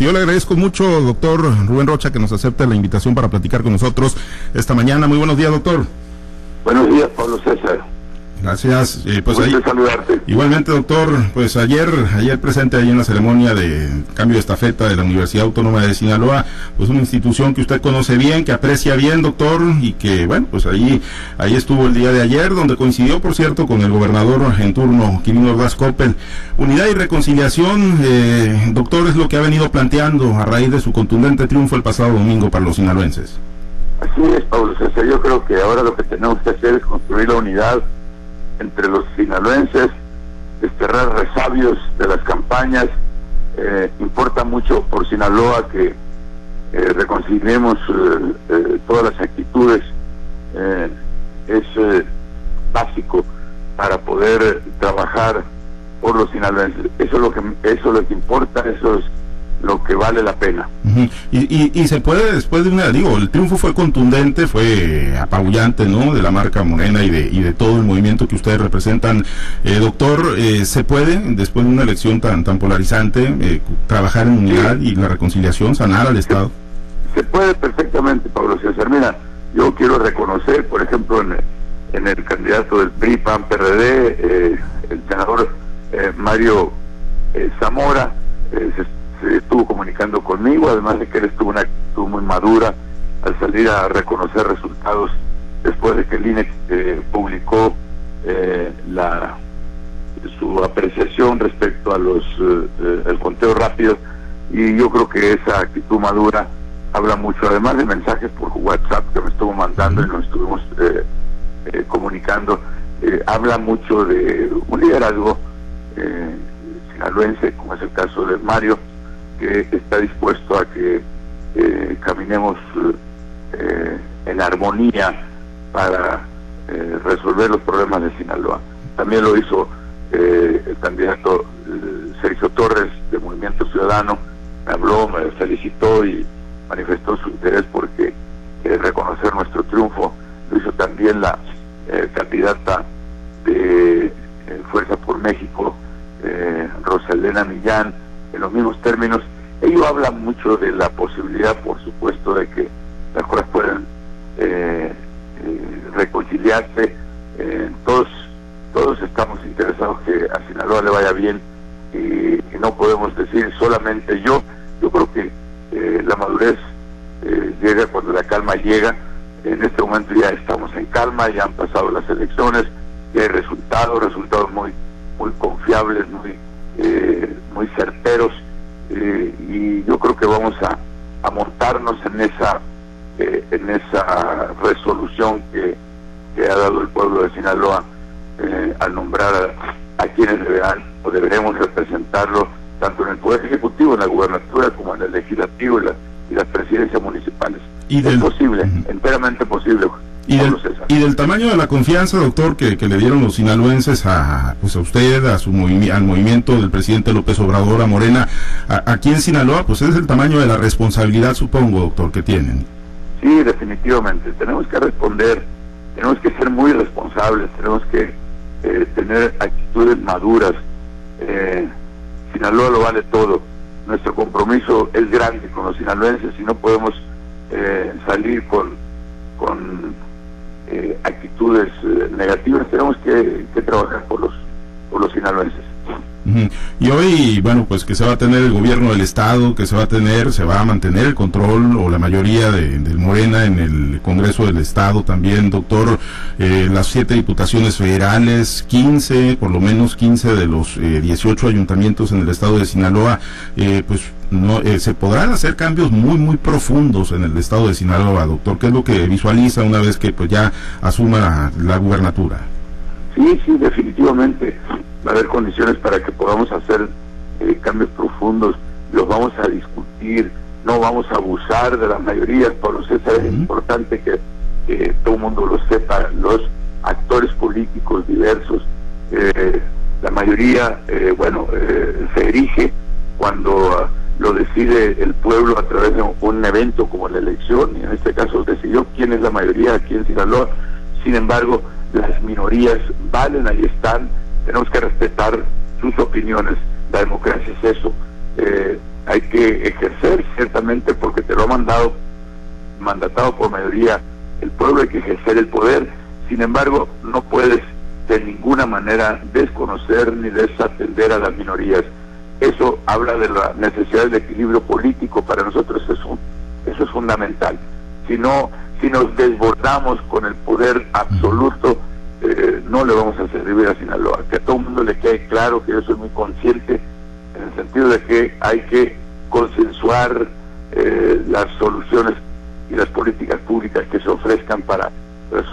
Yo le agradezco mucho, doctor Rubén Rocha, que nos acepte la invitación para platicar con nosotros esta mañana. Muy buenos días, doctor. Buenos días, Pablo César. Gracias. Eh, pues ahí, saludarte. Igualmente, doctor, pues ayer, ayer presente ahí en la ceremonia de cambio de estafeta de la Universidad Autónoma de Sinaloa, pues una institución que usted conoce bien, que aprecia bien, doctor, y que, bueno, pues ahí, ahí estuvo el día de ayer, donde coincidió, por cierto, con el gobernador en turno, Quirino Ordaz Coppel. Unidad y reconciliación, eh, doctor, es lo que ha venido planteando a raíz de su contundente triunfo el pasado domingo para los sinaloenses. Así es, Pablo César. Yo creo que ahora lo que tenemos que hacer es construir la unidad entre los sinaloenses, desterrar resabios de las campañas. Eh, importa mucho por Sinaloa que eh, reconciliemos eh, todas las actitudes. es básico para poder trabajar por los sinaloenses. Eso es lo que eso es lo que importa, eso es lo que vale la pena. Y, y, se puede después de una, digo, el triunfo fue contundente, fue apabullante, ¿no? De la marca Morena y de, y de todo el movimiento que ustedes representan. Eh, doctor, eh, ¿se puede, después de una elección tan, tan polarizante, eh, trabajar en unidad y la reconciliación, sanar al Estado? Se, puede perfectamente, Pablo César. Mira, yo quiero reconocer, por ejemplo, en, en el candidato del PRI, PAN, PRD, el senador Mario Zamora, se estuvo comunicando conmigo, además de que él estuvo una actitud muy madura al salir a reconocer resultados después de que el INE eh, publicó eh, la su apreciación respecto a los eh, el conteo rápido. Y yo creo que esa actitud madura habla mucho además de mensajes por WhatsApp que me estuvo mandando y nos estuvimos comunicando habla mucho de un liderazgo sinaloense como es el caso de Mario que está dispuesto a que eh, caminemos eh, en armonía para eh, resolver los problemas de Sinaloa. También lo hizo el candidato Sergio Torres de Movimiento Ciudadano, me habló, me felicitó y manifestó su interés porque reconocer nuestro triunfo. Lo hizo también la candidata de Fuerza por México, Rosalena Millán, en los mismos términos. Ello habla mucho de la posibilidad, por supuesto, de que las cosas puedan eh, eh, reconciliarse. Eh, todos, todos estamos interesados que a Sinaloa le vaya bien y, no podemos decir solamente yo. Yo creo que la madurez llega cuando la calma llega. En este momento ya estamos en calma, ya han pasado las elecciones, ya hay resultados, resultados muy, muy confiables, muy eh, muy certeros eh, y yo creo que vamos a, a en esa eh, en esa resolución que, ha dado el pueblo de Sinaloa al nombrar a, quienes deberán o deberemos representarlo tanto en el Poder Ejecutivo, en la gubernatura, como en el Legislativo y, y las presidencias municipales. ¿Y es posible, enteramente posible. Y del, y del, tamaño de la confianza, doctor, que, le dieron los sinaloenses a, pues a usted, a su al movimiento del presidente López Obrador, a Morena, aquí en Sinaloa, pues es el tamaño de la responsabilidad, supongo, doctor, que tienen. Sí, definitivamente. Tenemos que responder, tenemos que ser muy responsables, tenemos que eh, tener actitudes maduras. Eh, Sinaloa lo vale todo. Nuestro compromiso es grande con los sinaloenses y no podemos eh, salir con, con eh, actitudes eh, negativas, tenemos que, trabajar por los, por los sinaloenses. Y hoy, bueno, pues que se va a tener el gobierno del Estado, que se va a tener, se va a mantener el control o la mayoría de, del Morena en el Congreso del Estado también, doctor, eh, las siete diputaciones federales, 15, por lo menos 15 de los 18 ayuntamientos en el Estado de Sinaloa, pues no eh, se podrán hacer cambios muy muy profundos en el estado de Sinaloa, doctor. ¿Qué es lo que visualiza una vez que pues ya asuma la, gubernatura? Sí, sí, definitivamente va a haber condiciones para que podamos hacer eh, cambios profundos. Los vamos a discutir, no vamos a abusar de las mayorías. Por eso es importante que, todo el mundo lo sepa. Los actores políticos diversos, eh, la mayoría, bueno, se erige cuando lo decide el pueblo a través de un evento como la elección, y en este caso decidió quién es la mayoría aquí en Sinaloa. Sin embargo, las minorías valen, ahí están, tenemos que respetar sus opiniones. La democracia es eso. Eh, hay que ejercer ciertamente porque te lo ha mandado, mandatado por mayoría el pueblo, hay que ejercer el poder, sin embargo no puedes de ninguna manera desconocer ni desatender a las minorías. Eso habla de la necesidad del equilibrio político, para nosotros eso, eso es fundamental. Si no, si nos desbordamos con el poder absoluto, eh, no le vamos a servir a Sinaloa. Que a todo el mundo le quede claro que yo soy muy consciente en el sentido de que hay que consensuar eh, las soluciones y las políticas públicas que se ofrezcan para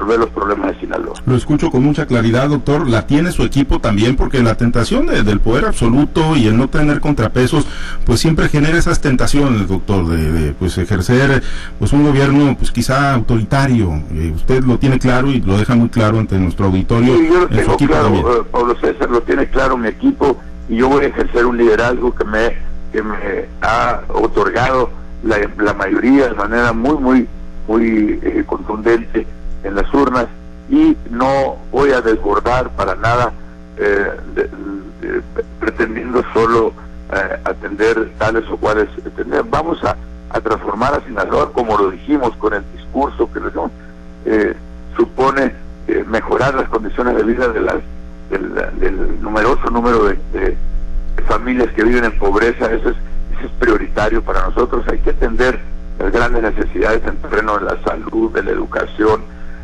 resolver los problemas de Sinaloa. Lo escucho con mucha claridad, doctor. La tiene su equipo también, porque la tentación del poder absoluto y el no tener contrapesos, pues siempre genera esas tentaciones, doctor, de, pues ejercer pues un gobierno, pues quizá autoritario. Eh, usted lo tiene claro y lo deja muy claro ante nuestro auditorio. Sí, yo lo tengo claro, eh, Pablo César lo tiene claro mi equipo y yo voy a ejercer un liderazgo que me que me ha otorgado la, la mayoría de manera muy muy muy eh, contundente en las urnas y no voy a desbordar para nada eh, pretendiendo solo eh, atender tales o cuales atender. Vamos a, transformar a Sinaloa como lo dijimos con el discurso que eh, supone mejorar las condiciones de vida de las del, numeroso número de, familias que viven en pobreza. Eso es, eso es prioritario para nosotros. Hay que atender las grandes necesidades en terreno de la salud, de la educación,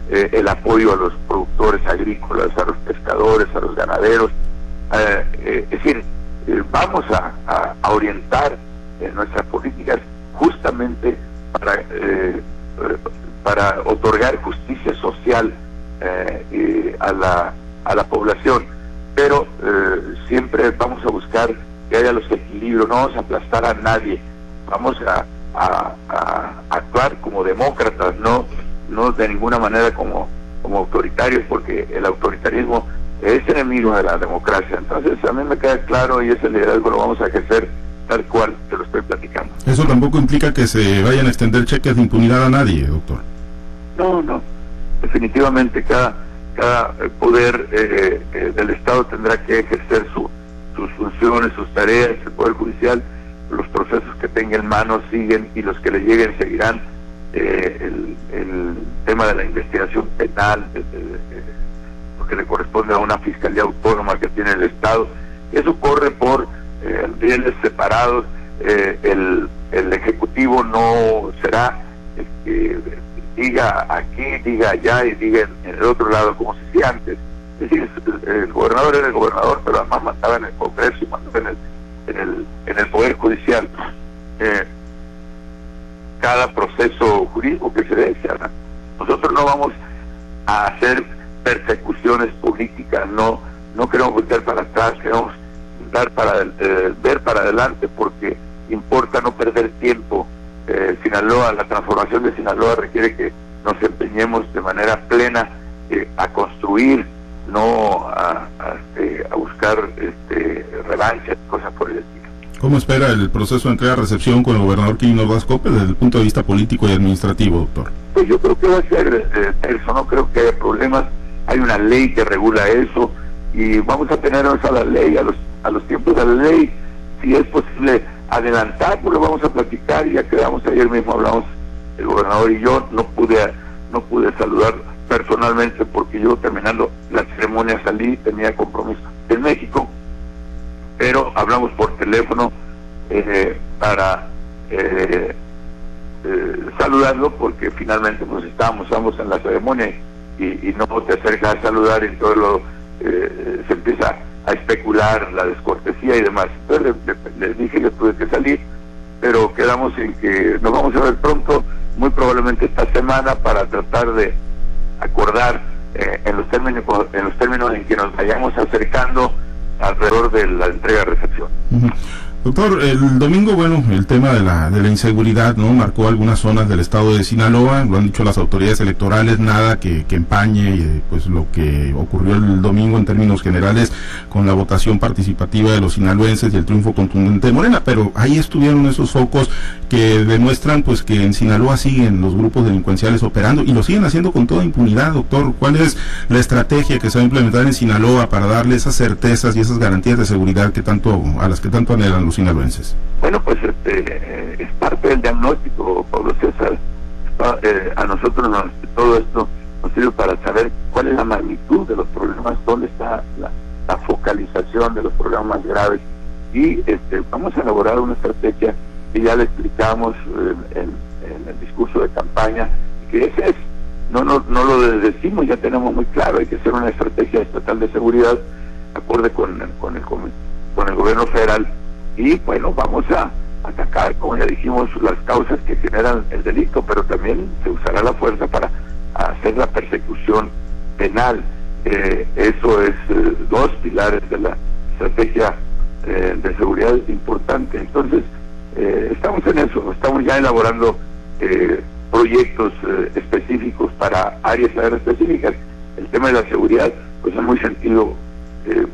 eh, el apoyo a los productores agrícolas, a los pescadores, a los ganaderos. Eh, eh, es decir, vamos a, orientar nuestras políticas justamente para, para otorgar justicia social a, la, a la población. Pero siempre vamos a buscar que haya los equilibrios, no vamos a aplastar a nadie, vamos a actuar como demócratas, no no de ninguna manera como, como autoritarios, porque el autoritarismo es enemigo de la democracia. Entonces, a mí me queda claro y ese liderazgo lo vamos a ejercer tal cual te lo estoy platicando. Eso tampoco implica que se vayan a extender cheques de impunidad a nadie, doctor. No, no. Definitivamente cada, cada poder eh, eh, del Estado tendrá que ejercer su, sus funciones, sus tareas, el Poder Judicial, los procesos que tenga en mano siguen y los que le lleguen seguirán eh, el, tema de la investigación penal, lo que le corresponde a una fiscalía autónoma que tiene el Estado. Eso corre por eh, bienes separados. Eh, el, el Ejecutivo no será el que diga aquí, diga allá y diga en, el otro lado como se decía antes. Es decir, el, gobernador era el gobernador, pero además mandaba en el Congreso y mandaba en el, en el, en el Poder Judicial. Eh, cada proceso jurídico que se dé. Nosotros no vamos a hacer persecuciones políticas, no no queremos volver para atrás, queremos dar para eh, ver para adelante porque importa no perder tiempo. Eh, Sinaloa, la transformación de Sinaloa requiere que nos empeñemos de manera plena eh, a construir, no a, buscar este, revancha, cosas por el estilo. ¿Cómo espera el proceso de entrega-recepción con el gobernador Quirino Vascope desde el punto de vista político y administrativo, doctor? Pues yo creo que va a ser eh, eso, no creo que haya problemas. Hay una ley que regula eso y vamos a tenernos a la ley, a los, a los tiempos de la ley. Si es posible adelantar, pues lo vamos a platicar. Ya quedamos ayer mismo, hablamos el gobernador y yo. No pude, no pude saludar personalmente porque yo terminando la ceremonia salí, tenía compromiso en México pero hablamos por teléfono eh, para eh, eh, saludarlo porque finalmente pues estábamos ambos en la ceremonia y, no te acercas a saludar y todo lo se empieza a especular la descortesía y demás. Entonces les dije que tuve que salir, pero quedamos en que nos vamos a ver pronto, muy probablemente esta semana, para tratar de acordar en los términos en los términos en que nos vayamos acercando alrededor de la entrega-recepción. Doctor, el domingo, bueno, el tema de la, de la inseguridad, ¿no? Marcó algunas zonas del estado de Sinaloa, lo han dicho las autoridades electorales, nada que, que empañe eh, pues lo que ocurrió el domingo en términos generales con la votación participativa de los sinaloenses y el triunfo contundente de Morena, pero ahí estuvieron esos focos que demuestran pues que en Sinaloa siguen los grupos delincuenciales operando y lo siguen haciendo con toda impunidad, doctor. ¿Cuál es la estrategia que se va a implementar en Sinaloa para darle esas certezas y esas garantías de seguridad que tanto a las que tanto anhelan los sinaloenses? Bueno, pues este, es parte del diagnóstico, Pablo César. a nosotros todo esto nos sirve para saber cuál es la magnitud de los problemas, dónde está la, focalización de los problemas graves y este, vamos a elaborar una estrategia que ya le explicamos en, el discurso de campaña, que ese es, no, no, no lo decimos, ya tenemos muy claro, hay que hacer una estrategia estatal de seguridad acorde con, con, el, con el gobierno federal y bueno, vamos a atacar, como ya dijimos, las causas que generan el delito, pero también se usará la fuerza para hacer la persecución penal. Eh, eso es eh, dos pilares de la estrategia eh, de seguridad importante. Entonces, estamos en eso, estamos ya elaborando proyectos específicos para áreas específicas. El tema de la seguridad, pues es muy sentido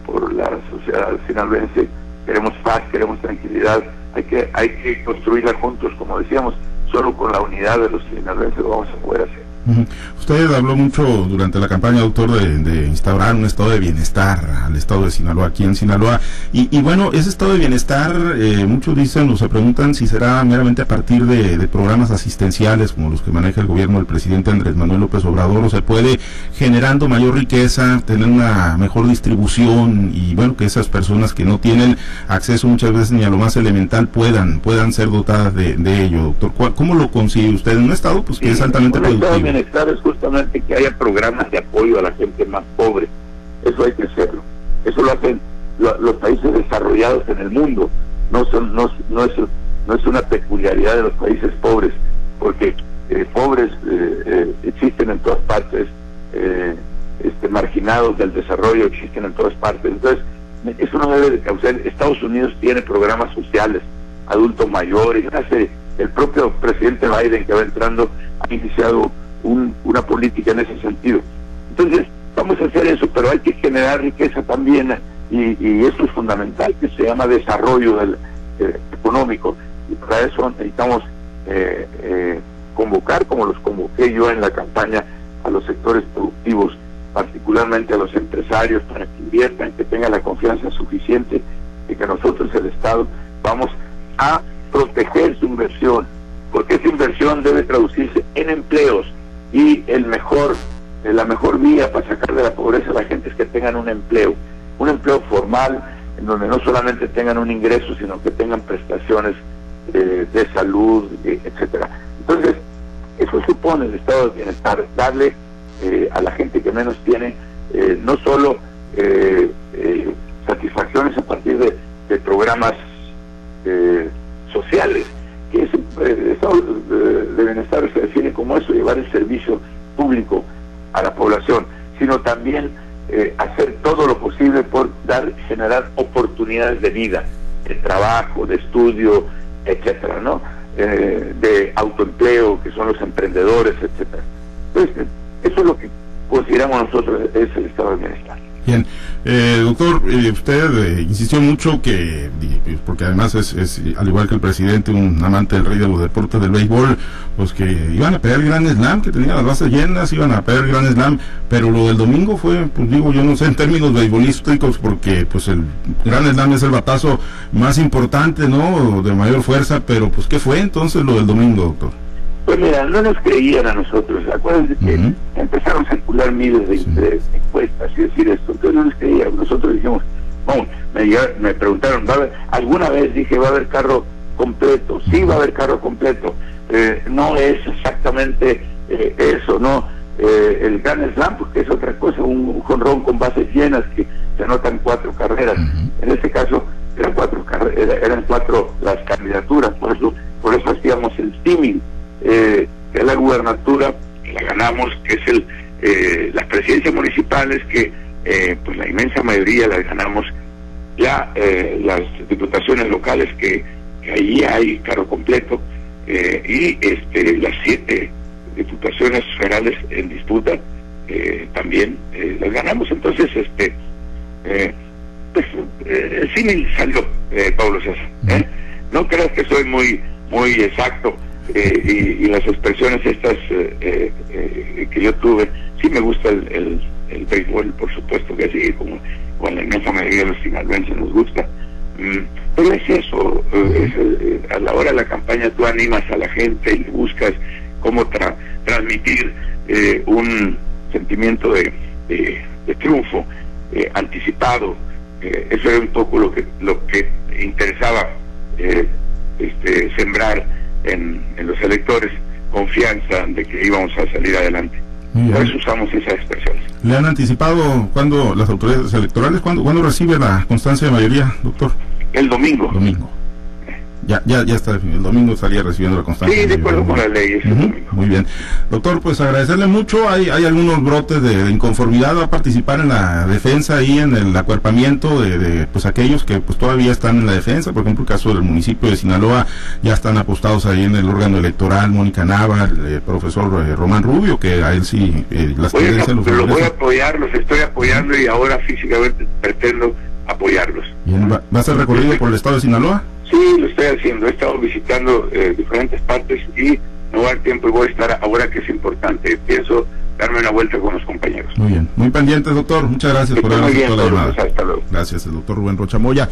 por la sociedad sinaloense. Queremos paz, queremos tranquilidad, hay que, hay que construirla juntos, como decíamos, solo con la unidad de los sinaloenses lo vamos a poder hacer. Usted habló mucho durante la campaña, doctor, de, instaurar un estado de bienestar al estado de Sinaloa, aquí en Sinaloa. Y, bueno, ese estado de bienestar, eh, muchos dicen o se preguntan si será meramente a partir de, programas asistenciales como los que maneja el gobierno del presidente Andrés Manuel López Obrador, o se puede generando mayor riqueza, tener una mejor distribución y bueno, que esas personas que no tienen acceso muchas veces ni a lo más elemental puedan, puedan ser dotadas de, ello, doctor. ¿Cómo lo consigue usted en un estado pues que es altamente productivo? Bienestar es justamente que haya programas de apoyo a la gente más pobre. Eso hay que hacerlo. Eso lo hacen los países desarrollados en el mundo. No, son, no, no, es, no es una peculiaridad de los países pobres, porque eh, pobres eh, eh, existen en todas partes, este, marginados del desarrollo existen en todas partes. Entonces, eso no debe de causar. Estados Unidos tiene programas sociales, adultos mayores, hace el propio presidente Biden que va entrando ha iniciado política en ese sentido. Entonces, vamos a hacer eso, pero hay que generar riqueza también y, eso es fundamental, que se llama desarrollo eh, económico. Y para eso necesitamos eh, eh, convocar, como los convoqué yo en la campaña, a los sectores productivos, particularmente a los empresarios, para que inviertan, que tengan la confianza suficiente y que nosotros, el Estado, vamos a proteger su inversión, porque esa inversión debe traducirse en empleos, y el mejor, eh, la mejor vía para sacar de la pobreza a la gente es que tengan un empleo, un empleo formal en donde no solamente tengan un ingreso, sino que tengan prestaciones eh, de salud, eh, etcétera. Entonces, eso supone el estado de bienestar, darle a la gente que menos tiene no solo satisfacciones a partir de, de programas sociales, que ese eh, estado de bienestar se define como eso, llevar el servicio público a la población, sino también eh, hacer todo lo posible por dar, generar oportunidades de vida, de trabajo, de estudio, etcétera, ¿no? Eh, de autoempleo, que son los emprendedores, etcétera. Entonces, eso es lo que consideramos nosotros es el estado de bienestar. Bien, eh, doctor, eh, usted eh, insistió mucho que, pues, porque además es, al igual que el presidente, un amante del rey de los deportes del béisbol, pues que iban a pegar Gran Slam, que tenían las bases llenas, iban a pegar Gran Slam, pero lo del domingo fue, pues digo, yo no sé en términos beisbolísticos, porque pues el Gran Slam es el batazo más importante, ¿no? De mayor fuerza, pero pues ¿qué fue entonces lo del domingo, doctor? Pues mira, no nos creían a nosotros. Acuérdense que empezaron a circular miles de, encuestas y decir esto. Entonces no nos creían. Nosotros dijimos, bueno, me, me preguntaron, ¿va a haber, alguna vez dije, ¿va a haber carro completo? Sí, va a haber carro completo. Eh, no es exactamente eh, eso, ¿no? Eh, el Gran Slam, porque es otra cosa, un, jonrón con bases llenas que se anotan cuatro carreras. En este caso eran cuatro eran cuatro las candidaturas, por eso, por eso hacíamos el símil eh, que es la gubernatura, que la ganamos, que es el eh, las presidencias municipales, que eh, pues la inmensa mayoría las ganamos, ya eh, las diputaciones locales que, que ahí hay cargo completo, y este las siete diputaciones federales en disputa también las ganamos. Entonces, este pues el cine salió, Pablo César. No creas que soy muy muy exacto eh, y, las expresiones estas eh, eh, que yo tuve, sí me gusta el, el, béisbol, por supuesto que sí, como, con la inmensa mayoría de los sinaloenses nos gusta, Mm, pero es eso, eh, eh, a la hora de la campaña tú animas a la gente y buscas cómo transmitir eh, un sentimiento de, triunfo anticipado. eso era un poco lo que lo que interesaba este, sembrar en, los electores confianza de que íbamos a salir adelante. Por eso usamos esas expresiones. ¿Le han anticipado cuándo las autoridades electorales, cuándo, cuándo recibe la constancia de mayoría, doctor? El domingo. Domingo. Ya, ya, ya está definido. El domingo estaría recibiendo la constancia. Sí, de acuerdo con la ley. Muy bien. Doctor, pues agradecerle mucho. Hay, hay algunos brotes de, inconformidad. Va a participar en la defensa y en el acuerpamiento de, pues aquellos que pues todavía están en la defensa. Por ejemplo, el caso del municipio de Sinaloa, ya están apostados ahí en el órgano electoral. Mónica Nava, el, profesor eh, Román Rubio, que a él sí eh, las tendencias los Lo voy a apoyar, los estoy apoyando y ahora físicamente pretendo apoyarlos. ¿va, ¿Va a ser recorrido por el estado de Sinaloa? Sí, lo estoy haciendo. He estado visitando eh, diferentes partes y no va a dar tiempo y voy a estar ahora que es importante. Pienso darme una vuelta con los compañeros. Muy bien. Muy pendientes, doctor. Muchas gracias por haber la llamada. Hasta luego. Gracias, el doctor Rubén Rocha Moya.